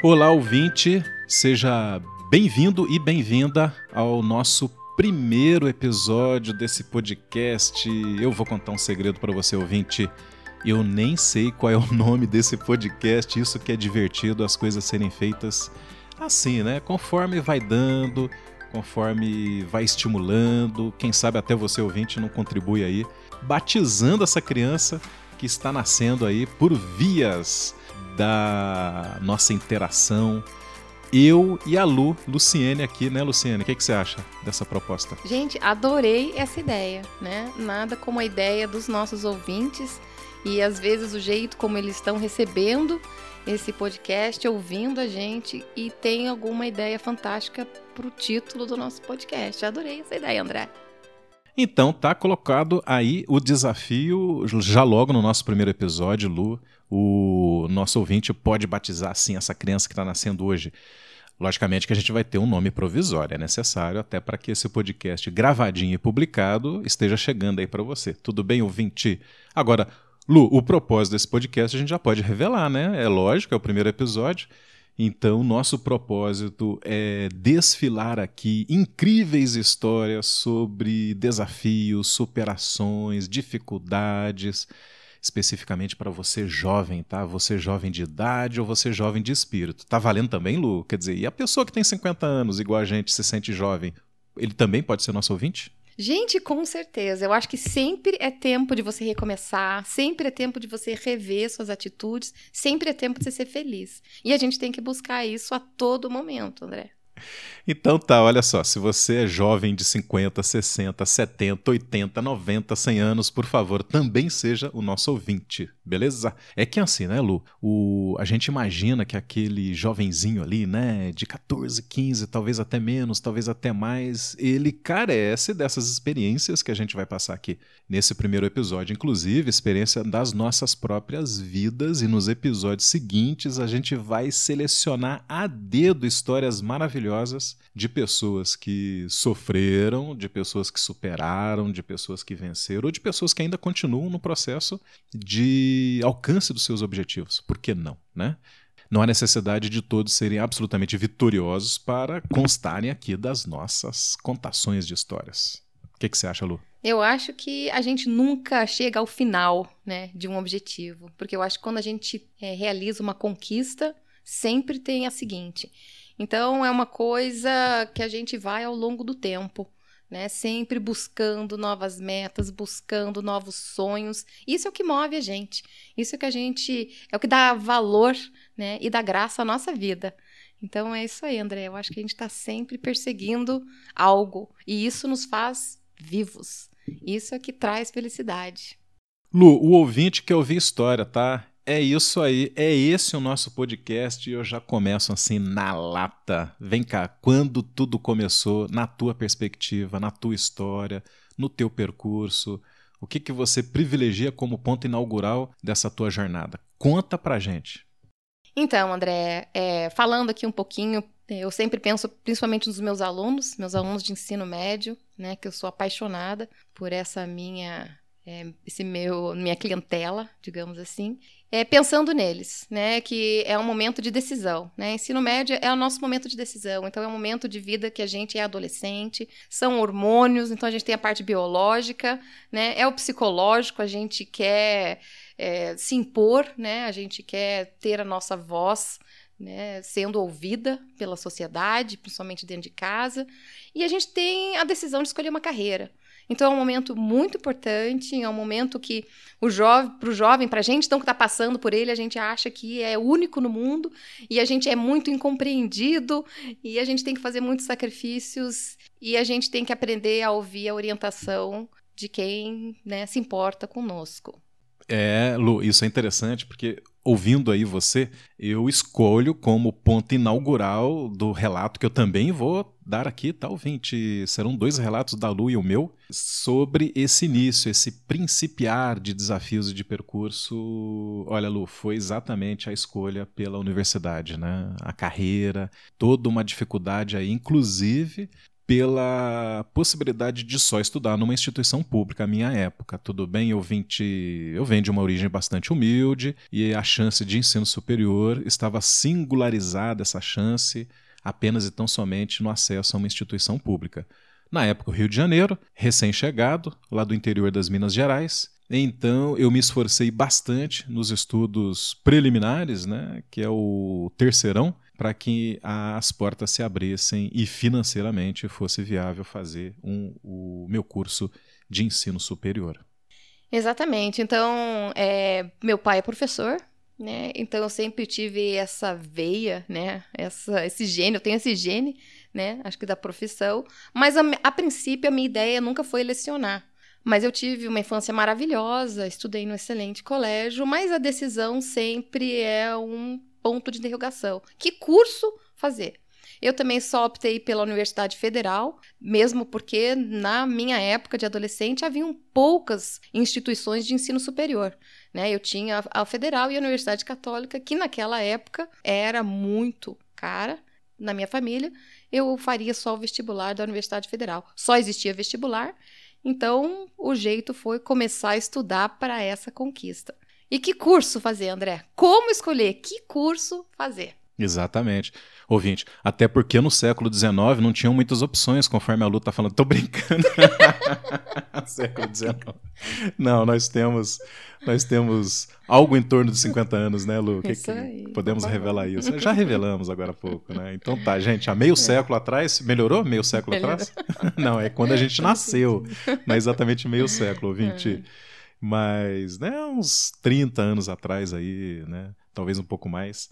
Olá, ouvinte, seja bem-vindo e bem-vinda ao nosso primeiro episódio desse podcast. Eu vou contar um segredo para você, ouvinte. Eu nem sei qual é o nome desse podcast, isso que é divertido, as coisas serem feitas assim, né? Conforme vai dando, conforme vai estimulando, quem sabe até você ouvinte não contribui aí, batizando essa criança que está nascendo aí por vias da nossa interação. Eu e a Lu, Luciene aqui, né, Luciene? O que, que você acha dessa proposta? Gente, adorei essa ideia, né? Nada como a ideia dos nossos ouvintes e às vezes o jeito como eles estão recebendo esse podcast, ouvindo a gente e tem alguma ideia fantástica para o título do nosso podcast. Adorei essa ideia, André. Então tá colocado aí o desafio já logo no nosso primeiro episódio, Lu. O nosso ouvinte pode batizar assim essa criança que está nascendo hoje. Logicamente que a gente vai ter um nome provisório, é necessário até para que esse podcast gravadinho e publicado esteja chegando aí para você. Tudo bem, ouvinte? Agora, Lu, o propósito desse podcast a gente já pode revelar, né? É lógico, é o primeiro episódio. Então, nosso propósito é desfilar aqui incríveis histórias sobre desafios, superações, dificuldades, especificamente para você jovem, tá? Você jovem de idade ou você jovem de espírito. Tá valendo também, Lu? Quer dizer, e a pessoa que tem 50 anos, igual a gente, se sente jovem, ele também pode ser nosso ouvinte? Gente, com certeza. Eu acho que sempre é tempo de você recomeçar, sempre é tempo de você rever suas atitudes, sempre é tempo de você ser feliz. E a gente tem que buscar isso a todo momento, André. Então tá, olha só, se você é jovem de 50, 60, 70, 80, 90, 100 anos, por favor, também seja o nosso ouvinte, beleza? É que assim, né, Lu? O, a gente imagina que aquele jovenzinho ali, né, de 14, 15, talvez até menos, talvez até mais, ele carece dessas experiências que a gente vai passar aqui nesse primeiro episódio, inclusive experiência das nossas próprias vidas, e nos episódios seguintes a gente vai selecionar a dedo histórias maravilhosas de pessoas que sofreram, de pessoas que superaram, de pessoas que venceram, ou de pessoas que ainda continuam no processo de alcance dos seus objetivos. Por que não, né? Não há necessidade de todos serem absolutamente vitoriosos para constarem aqui das nossas contações de histórias. O que, que você acha, Lu? Eu acho que a gente nunca chega ao final né, de um objetivo, porque eu acho que quando a gente é, realiza uma conquista, sempre tem a seguinte: então, é uma coisa que a gente vai ao longo do tempo. Né, sempre buscando novas metas, buscando novos sonhos. Isso é o que move a gente. Isso é o que a gente é o que dá valor, né, e dá graça à nossa vida. Então é isso aí, André. Eu acho que a gente está sempre perseguindo algo e isso nos faz vivos. Isso é que traz felicidade. Lu, o ouvinte quer ouvir história, tá? É isso aí, é esse o nosso podcast e eu já começo assim na lata. Vem cá, quando tudo começou, na tua perspectiva, na tua história, no teu percurso, o que, que você privilegia como ponto inaugural dessa tua jornada? Conta pra gente. Então, André, é, falando aqui um pouquinho, eu sempre penso principalmente nos meus alunos, meus alunos de ensino médio, né, que eu sou apaixonada por essa minha é, esse meu minha clientela, digamos assim é, pensando neles, né? Que é um momento de decisão, né? Ensino médio é o nosso momento de decisão, então é um momento de vida que a gente é adolescente, são hormônios, então a gente tem a parte biológica, né? É o psicológico, a gente quer é, se impor, né? A gente quer ter a nossa voz né, sendo ouvida pela sociedade, principalmente dentro de casa, e a gente tem a decisão de escolher uma carreira. Então é um momento muito importante, é um momento que o jovem, para o jovem, para a gente então que está passando por ele, a gente acha que é único no mundo e a gente é muito incompreendido e a gente tem que fazer muitos sacrifícios e a gente tem que aprender a ouvir a orientação de quem né, se importa conosco. É, Lu, isso é interessante porque ouvindo aí você, eu escolho como ponto inaugural do relato que eu também vou dar aqui, tá, ouvinte? Serão dois relatos da Lu e o meu sobre esse início, esse principiar de desafios e de percurso. Olha, Lu, foi exatamente a escolha pela universidade, né? A carreira, toda uma dificuldade aí, inclusive pela possibilidade de só estudar numa instituição pública à minha época. Tudo bem, eu vim, eu venho de uma origem bastante humilde e a chance de ensino superior estava singularizada, essa chance, apenas e tão somente no acesso a uma instituição pública. Na época, o Rio de Janeiro, recém-chegado, lá do interior das Minas Gerais, então eu me esforcei bastante nos estudos preliminares, né, que é o terceirão, para que as portas se abrissem e financeiramente fosse viável fazer um, o meu curso de ensino superior. Exatamente. Então, é, meu pai é professor, né? Então eu sempre tive essa veia, né? Essa, esse gene, eu tenho esse gene, né? Acho que da profissão. Mas a, a princípio a minha ideia nunca foi lecionar. Mas eu tive uma infância maravilhosa, estudei no excelente colégio, mas a decisão sempre é um ponto de interrogação. Que curso fazer? Eu também só optei pela Universidade Federal, mesmo porque na minha época de adolescente haviam poucas instituições de ensino superior. Né? Eu tinha a Federal e a Universidade Católica, que naquela época era muito cara na minha família. Eu faria só o vestibular da Universidade Federal. Só existia vestibular, então o jeito foi começar a estudar para essa conquista. E que curso fazer, André? Como escolher? Que curso fazer? Exatamente. Ouvinte, até porque no século XIX não tinham muitas opções, conforme a Lu tá falando. Tô brincando. século XIX. Não, nós temos nós temos algo em torno de 50 anos, né, Lu? Que, que podemos revelar isso. Já revelamos agora há pouco, né? Então tá, gente, há meio é. século atrás, melhorou meio século Melhorou. atrás? Não, é quando a gente nasceu. Não é exatamente meio século, ouvinte. É. Mas, né, uns 30 anos atrás aí, né, talvez um pouco mais,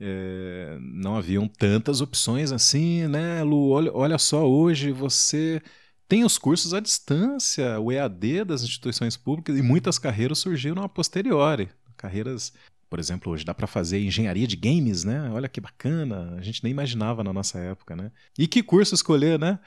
é, não haviam tantas opções assim, né, Lu? Olha, olha só, hoje você tem os cursos à distância, o EAD das instituições públicas e muitas carreiras surgiram a posteriori. Carreiras, por exemplo, hoje dá para fazer engenharia de games, né? Olha que bacana, a gente nem imaginava na nossa época, né? E que curso escolher, né?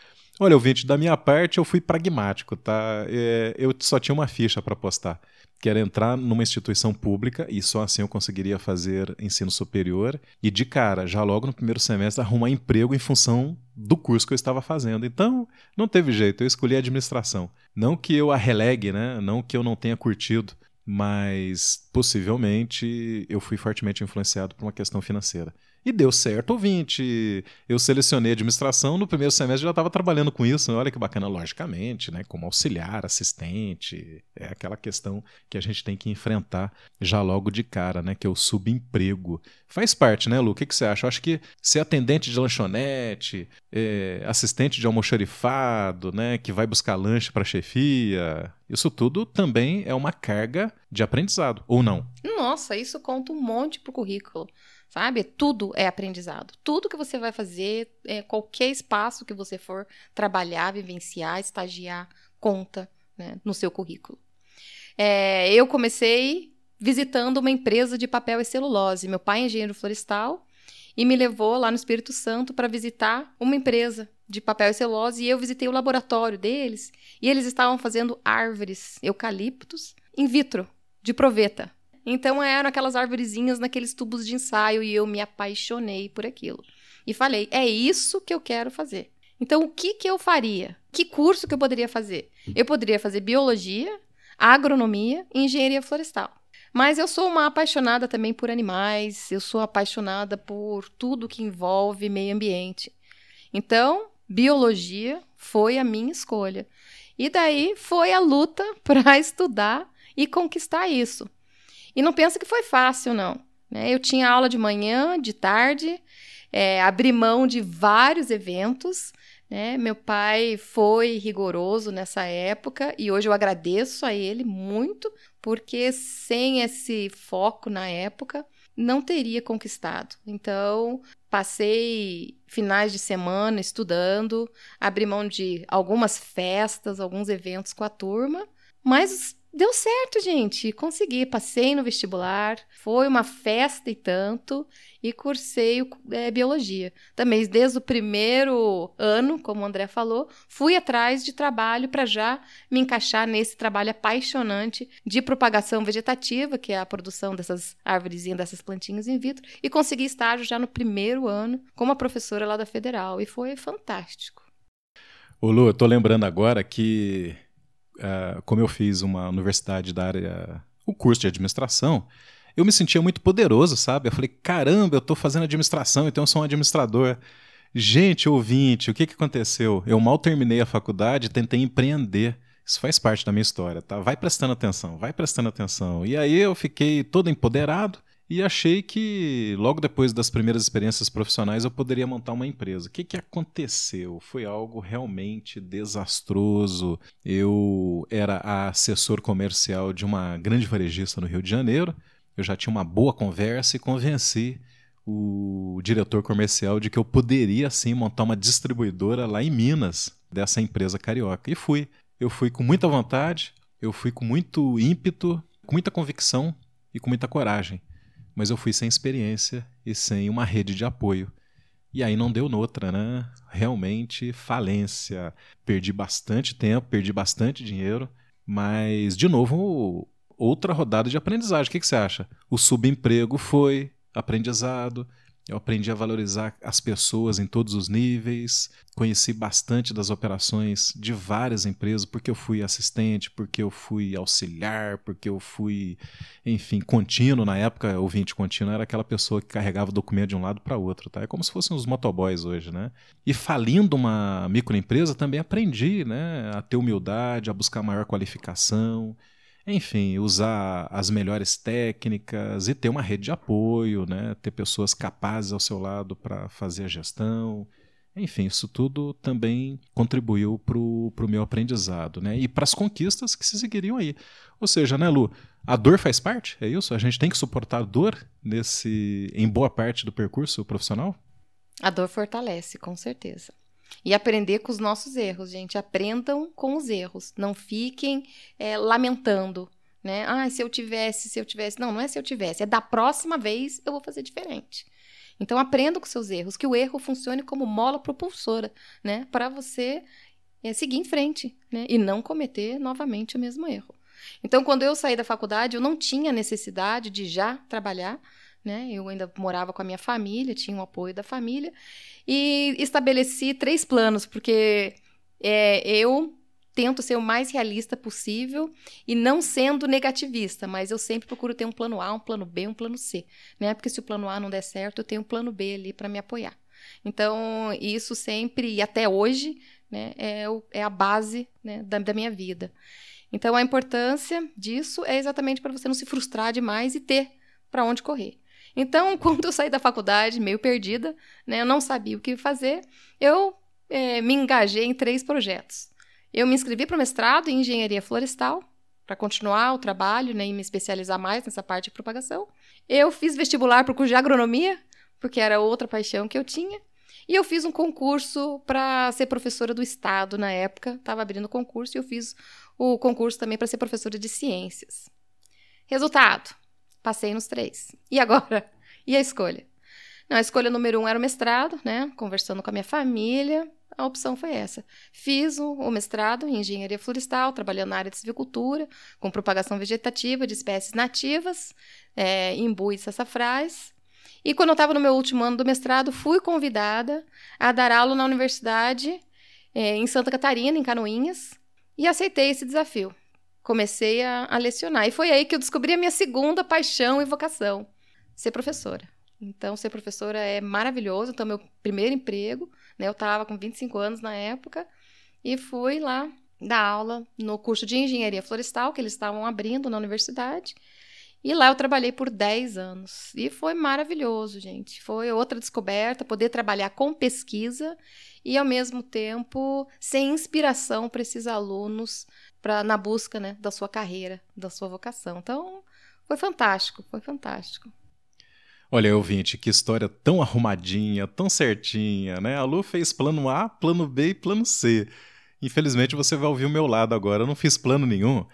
Olha, ouvinte, da minha parte eu fui pragmático, tá? É, eu só tinha uma ficha para postar, que era entrar numa instituição pública e só assim eu conseguiria fazer ensino superior e de cara, já logo no primeiro semestre, arrumar emprego em função do curso que eu estava fazendo. Então, não teve jeito, eu escolhi administração. Não que eu a relegue, né? Não que eu não tenha curtido, mas possivelmente eu fui fortemente influenciado por uma questão financeira. E deu certo, ouvinte. Eu selecionei administração, no primeiro semestre já estava trabalhando com isso. Olha que bacana, logicamente, né? Como auxiliar, assistente. É aquela questão que a gente tem que enfrentar já logo de cara, né? Que é o subemprego. Faz parte, né, Lu? O que, que você acha? Eu acho que ser atendente de lanchonete, é, assistente de almoxarifado, né? Que vai buscar lanche para chefia. Isso tudo também é uma carga de aprendizado, ou não? Nossa, isso conta um monte pro currículo sabe? Tudo é aprendizado. Tudo que você vai fazer, é, qualquer espaço que você for trabalhar, vivenciar, estagiar, conta né, no seu currículo. É, eu comecei visitando uma empresa de papel e celulose. Meu pai é engenheiro florestal e me levou lá no Espírito Santo para visitar uma empresa de papel e celulose e eu visitei o laboratório deles e eles estavam fazendo árvores eucaliptos in vitro de proveta. Então eram aquelas árvorezinhas naqueles tubos de ensaio e eu me apaixonei por aquilo. E falei: é isso que eu quero fazer. Então o que, que eu faria? Que curso que eu poderia fazer? Eu poderia fazer biologia, agronomia e engenharia florestal. Mas eu sou uma apaixonada também por animais, eu sou apaixonada por tudo que envolve meio ambiente. Então, biologia foi a minha escolha. E daí foi a luta para estudar e conquistar isso. E não pensa que foi fácil, não. Né? Eu tinha aula de manhã, de tarde, é, abri mão de vários eventos. Né? Meu pai foi rigoroso nessa época e hoje eu agradeço a ele muito, porque sem esse foco na época, não teria conquistado. Então, passei finais de semana estudando, abri mão de algumas festas, alguns eventos com a turma, mas Deu certo, gente. Consegui. Passei no vestibular. Foi uma festa e tanto. E cursei é, biologia. Também, desde o primeiro ano, como o André falou, fui atrás de trabalho para já me encaixar nesse trabalho apaixonante de propagação vegetativa, que é a produção dessas árvorezinhas, dessas plantinhas in vitro. E consegui estágio já no primeiro ano como professora lá da Federal. E foi fantástico. Ô Lu, eu tô lembrando agora que, uh, como eu fiz uma universidade da área, o curso de administração, eu me sentia muito poderoso, sabe? Eu falei, caramba, eu tô fazendo administração, então eu sou um administrador. Gente, ouvinte, o que, que aconteceu? Eu mal terminei a faculdade tentei empreender. Isso faz parte da minha história, tá? Vai prestando atenção, vai prestando atenção. E aí eu fiquei todo empoderado e achei que logo depois das primeiras experiências profissionais eu poderia montar uma empresa. O que, que aconteceu? Foi algo realmente desastroso. Eu era assessor comercial de uma grande varejista no Rio de Janeiro. Eu já tinha uma boa conversa e convenci o diretor comercial de que eu poderia sim montar uma distribuidora lá em Minas dessa empresa carioca. E fui. Eu fui com muita vontade, eu fui com muito ímpeto, com muita convicção e com muita coragem mas eu fui sem experiência e sem uma rede de apoio. E aí não deu noutra, né? Realmente falência. Perdi bastante tempo, perdi bastante dinheiro, mas, de novo, outra rodada de aprendizagem. O que, que você acha? O subemprego foi aprendizado, eu aprendi a valorizar as pessoas em todos os níveis, conheci bastante das operações de várias empresas, porque eu fui assistente, porque eu fui auxiliar, porque eu fui, enfim, contínuo. Na época, ouvinte contínuo era aquela pessoa que carregava o documento de um lado para outro. Tá? É como se fossem os motoboys hoje. Né? E falindo uma microempresa, também aprendi né, a ter humildade, a buscar maior qualificação enfim, usar as melhores técnicas e ter uma rede de apoio, né? ter pessoas capazes ao seu lado para fazer a gestão. Enfim, isso tudo também contribuiu para o meu aprendizado né? e para as conquistas que se seguiriam aí. Ou seja, né, Lu, a dor faz parte, é isso? A gente tem que suportar dor nesse, em boa parte do percurso profissional? A dor fortalece, com certeza. E aprender com os nossos erros, gente. Aprendam com os erros. Não fiquem é, lamentando, né? Ah, se eu tivesse, se eu tivesse. Não, não é se eu tivesse. É da próxima vez eu vou fazer diferente. Então aprenda com seus erros, que o erro funcione como mola propulsora, né? Para você é, seguir em frente, né? E não cometer novamente o mesmo erro. Então, quando eu saí da faculdade, eu não tinha necessidade de já trabalhar, né? Eu ainda morava com a minha família, tinha o apoio da família e estabeleci três planos, porque é, eu tento ser o mais realista possível e não sendo negativista, mas eu sempre procuro ter um plano A, um plano B, um plano C, né? Porque se o plano A não der certo, eu tenho um plano B ali para me apoiar. Então, isso sempre, e até hoje, né, é, o, é a base né, da, da minha vida. Então, a importância disso é exatamente para você não se frustrar demais e ter para onde correr. Então, quando eu saí da faculdade, meio perdida, né, eu não sabia o que fazer, eu é, me engajei em três projetos. Eu me inscrevi para o mestrado em engenharia florestal, para continuar o trabalho né, e me especializar mais nessa parte de propagação. Eu fiz vestibular para o curso de agronomia, porque era outra paixão que eu tinha. E eu fiz um concurso para ser professora do Estado na época, estava abrindo concurso, e eu fiz o concurso também para ser professora de ciências. Resultado: Passei nos três. E agora? E a escolha? Não, a escolha número um era o mestrado, né? Conversando com a minha família, a opção foi essa. Fiz o, mestrado em engenharia florestal, trabalhando na área de silvicultura, com propagação vegetativa de espécies nativas, é, imbu e sassafrás. E quando eu estava no meu último ano do mestrado, fui convidada a dar aula na universidade é, em Santa Catarina, em Canoinhas, e aceitei esse desafio comecei a, a, lecionar. E foi aí que eu descobri a minha segunda paixão e vocação: ser professora. Então, ser professora é maravilhoso. Então, meu primeiro emprego, né, eu estava com 25 anos na época, e fui lá dar aula no curso de engenharia florestal que eles estavam abrindo na universidade. E lá eu trabalhei por 10 anos. E foi maravilhoso, gente. Foi outra descoberta, poder trabalhar com pesquisa e, ao mesmo tempo, ser inspiração para esses alunos pra, na busca né, da sua carreira, da sua vocação. Então, foi fantástico, foi fantástico. Olha, ouvinte, que história tão arrumadinha, tão certinha, né? A Lu fez plano A, plano B e plano C. Infelizmente você vai ouvir o meu lado agora. Eu não fiz plano nenhum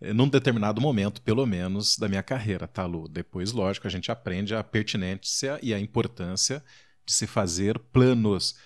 eh, num determinado momento, pelo menos, da minha carreira, tá, Lu? Depois, lógico, a gente aprende a pertinência e a importância de se fazer planos.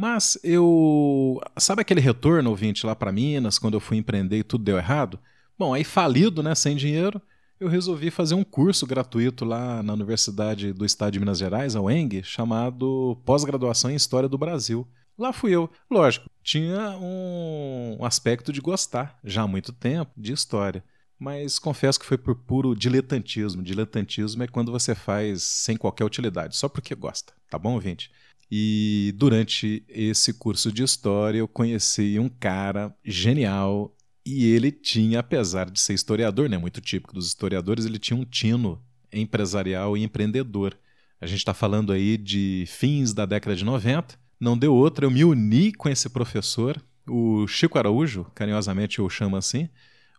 Mas eu. Sabe aquele retorno, ouvinte, lá para Minas, quando eu fui empreender e tudo deu errado? Bom, aí falido, né, sem dinheiro, eu resolvi fazer um curso gratuito lá na Universidade do Estado de Minas Gerais, a UENG, chamado Pós-Graduação em História do Brasil. Lá fui eu. Lógico, tinha um aspecto de gostar, já há muito tempo, de história. Mas confesso que foi por puro diletantismo. Diletantismo é quando você faz sem qualquer utilidade, só porque gosta, tá bom, ouvinte? E durante esse curso de história eu conheci um cara genial e ele tinha, apesar de ser historiador, né, muito típico dos historiadores, ele tinha um tino empresarial e empreendedor. A gente está falando aí de fins da década de 90. Não deu outra, eu me uni com esse professor, o Chico Araújo, carinhosamente eu chamo assim,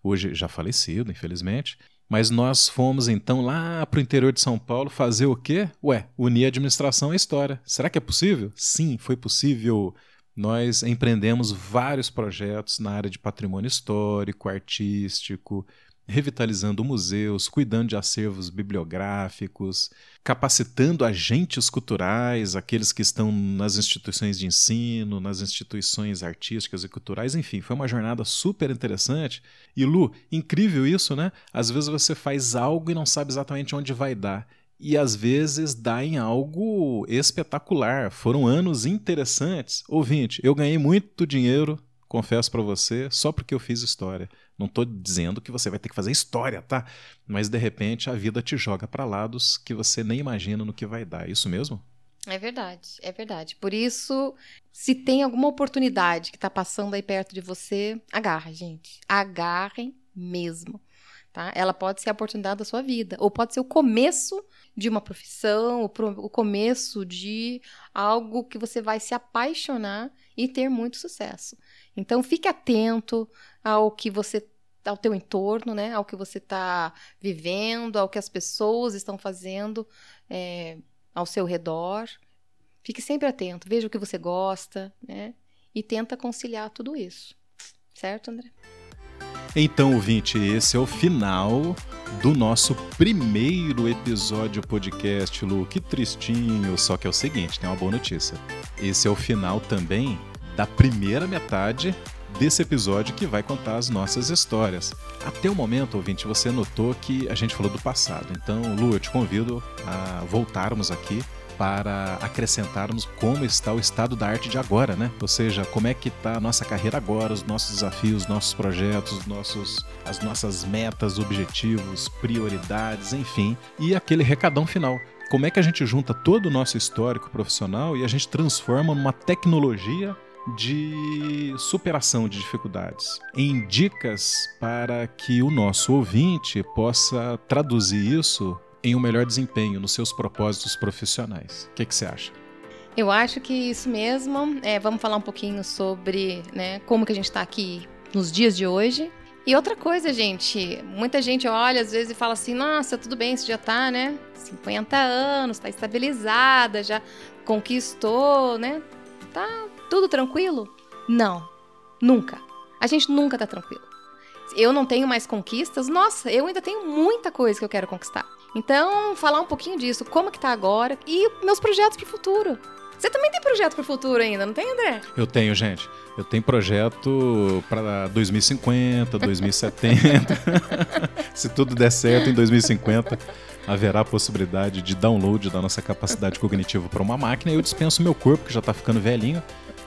hoje já falecido, infelizmente. Mas nós fomos então lá para o interior de São Paulo fazer o quê? Ué, unir a administração à história. Será que é possível? Sim, foi possível. Nós empreendemos vários projetos na área de patrimônio histórico, artístico, revitalizando museus, cuidando de acervos bibliográficos, capacitando agentes culturais, aqueles que estão nas instituições de ensino, nas instituições artísticas e culturais, enfim, foi uma jornada super interessante. E Lu, incrível isso, né? Às vezes você faz algo e não sabe exatamente onde vai dar. E às vezes dá em algo espetacular. Foram anos interessantes. Ouvinte, eu ganhei muito dinheiro confesso para você, só porque eu fiz história. Não estou dizendo que você vai ter que fazer história, tá? Mas de repente a vida te joga para lados que você nem imagina no que vai dar. É isso mesmo? É verdade, é verdade. Por isso, se tem alguma oportunidade que está passando aí perto de você, agarra, gente. Agarrem mesmo. Tá? Ela pode ser a oportunidade da sua vida, ou pode ser o começo de uma profissão, o começo de algo que você vai se apaixonar e ter muito sucesso. Então fique atento ao que você ao teu entorno, né? Ao que você está vivendo, ao que as pessoas estão fazendo é, ao seu redor. Fique sempre atento, veja o que você gosta, né? E tenta conciliar tudo isso. Certo, André? Então, ouvinte, esse é o final do nosso primeiro episódio podcast, Lu. Que tristinho, só que é o seguinte, tem uma boa notícia. Esse é o final também da primeira metade desse episódio que vai contar as nossas histórias. Até o momento, ouvinte, você notou que a gente falou do passado. Então, Lu, eu te convido a voltarmos aqui para acrescentarmos como está o estado da arte de agora, né? Ou seja, como é que está a nossa carreira agora, os nossos desafios, nossos projetos, nossos, as nossas metas, objetivos, prioridades, enfim, e aquele recadão final como é que a gente junta todo o nosso histórico profissional e a gente transforma numa tecnologia de superação de dificuldades, em dicas para que o nosso ouvinte possa traduzir isso em um melhor desempenho nos seus propósitos profissionais. O que, que você acha? Eu acho que isso mesmo. É, vamos falar um pouquinho sobre né, como que a gente está aqui nos dias de hoje. E outra coisa, gente, muita gente olha às vezes e fala assim: nossa, tudo bem, você já tá, né? 50 anos, está estabilizada, já conquistou, né? Tá tudo tranquilo? Não, nunca. A gente nunca tá tranquilo. Eu não tenho mais conquistas, nossa, eu ainda tenho muita coisa que eu quero conquistar. Então, falar um pouquinho disso, como que tá agora e meus projetos pro futuro. Você também tem projeto pro futuro ainda, não tem, André? Eu tenho, gente. Eu tenho projeto para 2050, 2070. Se tudo der certo em 2050, haverá a possibilidade de download da nossa capacidade cognitiva para uma máquina e eu dispenso meu corpo, que já está ficando velhinho,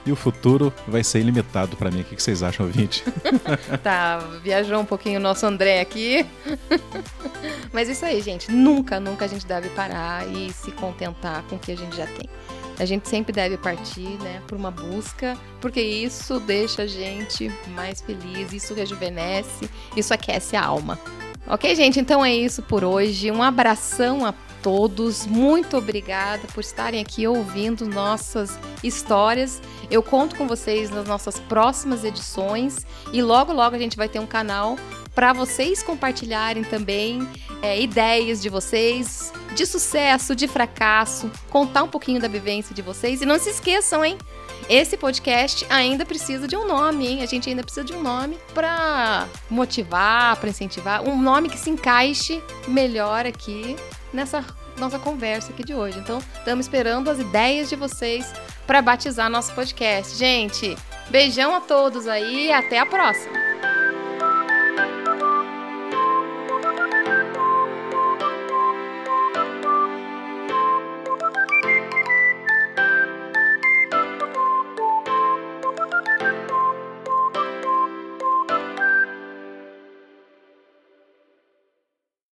e o futuro vai ser ilimitado para mim. O que vocês acham, ouvinte? tá, viajou um pouquinho o nosso André aqui. Mas isso aí, gente. Nunca, nunca a gente deve parar e se contentar com o que a gente já tem. A gente sempre deve partir, né, por uma busca, porque isso deixa a gente mais feliz, isso rejuvenesce, isso aquece a alma. Ok, gente? Então é isso por hoje. Um abração a todos. Muito obrigada por estarem aqui ouvindo nossas histórias. Eu conto com vocês nas nossas próximas edições e logo, logo a gente vai ter um canal para vocês compartilharem também é, ideias de vocês, de sucesso, de fracasso, contar um pouquinho da vivência de vocês. E não se esqueçam, hein? Esse podcast ainda precisa de um nome, hein? A gente ainda precisa de um nome para motivar, para incentivar, um nome que se encaixe melhor aqui nessa nossa conversa aqui de hoje. Então, estamos esperando as ideias de vocês para batizar nosso podcast. Gente, beijão a todos aí e até a próxima.